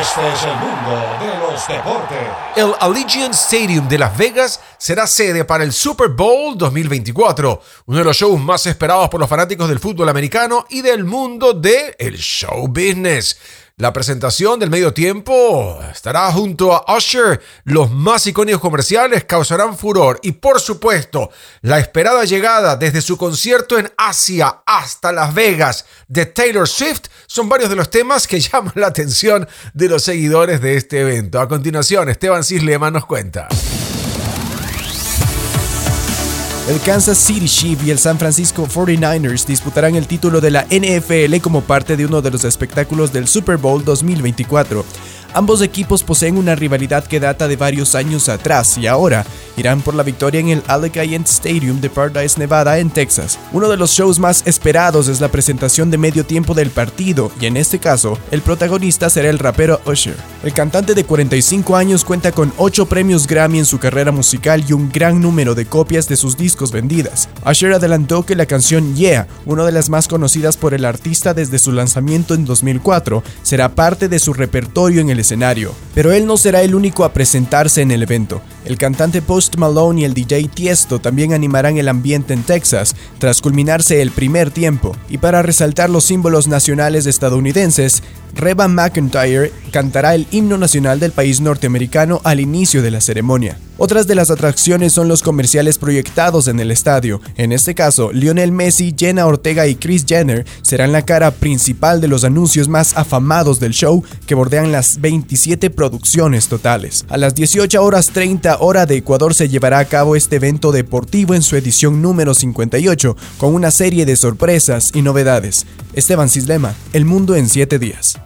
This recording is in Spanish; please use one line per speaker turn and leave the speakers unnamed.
Este es el mundo de los deportes.
El Allegiant Stadium de Las Vegas será sede para el Super Bowl 2024, uno de los shows más esperados por los fanáticos del fútbol americano y del mundo del el show business. La presentación del medio tiempo estará junto a Usher. Los más icónicos comerciales causarán furor y por supuesto la esperada llegada desde su concierto en Asia hasta Las Vegas de Taylor Swift son varios de los temas que llaman la atención de los seguidores de este evento. A continuación, Esteban Cislema nos cuenta.
El Kansas City Chiefs y el San Francisco 49ers disputarán el título de la NFL como parte de uno de los espectáculos del Super Bowl 2024. Ambos equipos poseen una rivalidad que data de varios años atrás y ahora irán por la victoria en el Allegiant Stadium de Paradise, Nevada, en Texas. Uno de los shows más esperados es la presentación de medio tiempo del partido y en este caso, el protagonista será el rapero Usher. El cantante de 45 años cuenta con 8 premios Grammy en su carrera musical y un gran número de copias de sus discos vendidas. Usher adelantó que la canción Yeah, una de las más conocidas por el artista desde su lanzamiento en 2004, será parte de su repertorio en el escenario. Pero él no será el único a presentarse en el evento. El cantante Post Malone y el DJ Tiesto también animarán el ambiente en Texas tras culminarse el primer tiempo. Y para resaltar los símbolos nacionales estadounidenses, Reba McIntyre cantará el himno nacional del país norteamericano al inicio de la ceremonia. Otras de las atracciones son los comerciales proyectados en el estadio. En este caso, Lionel Messi, Jenna Ortega y Chris Jenner serán la cara principal de los anuncios más afamados del show que bordean las 27 producciones totales. A las 18 horas 30 hora de Ecuador se llevará a cabo este evento deportivo en su edición número 58 con una serie de sorpresas y novedades. Esteban Cislema, El Mundo en 7 días.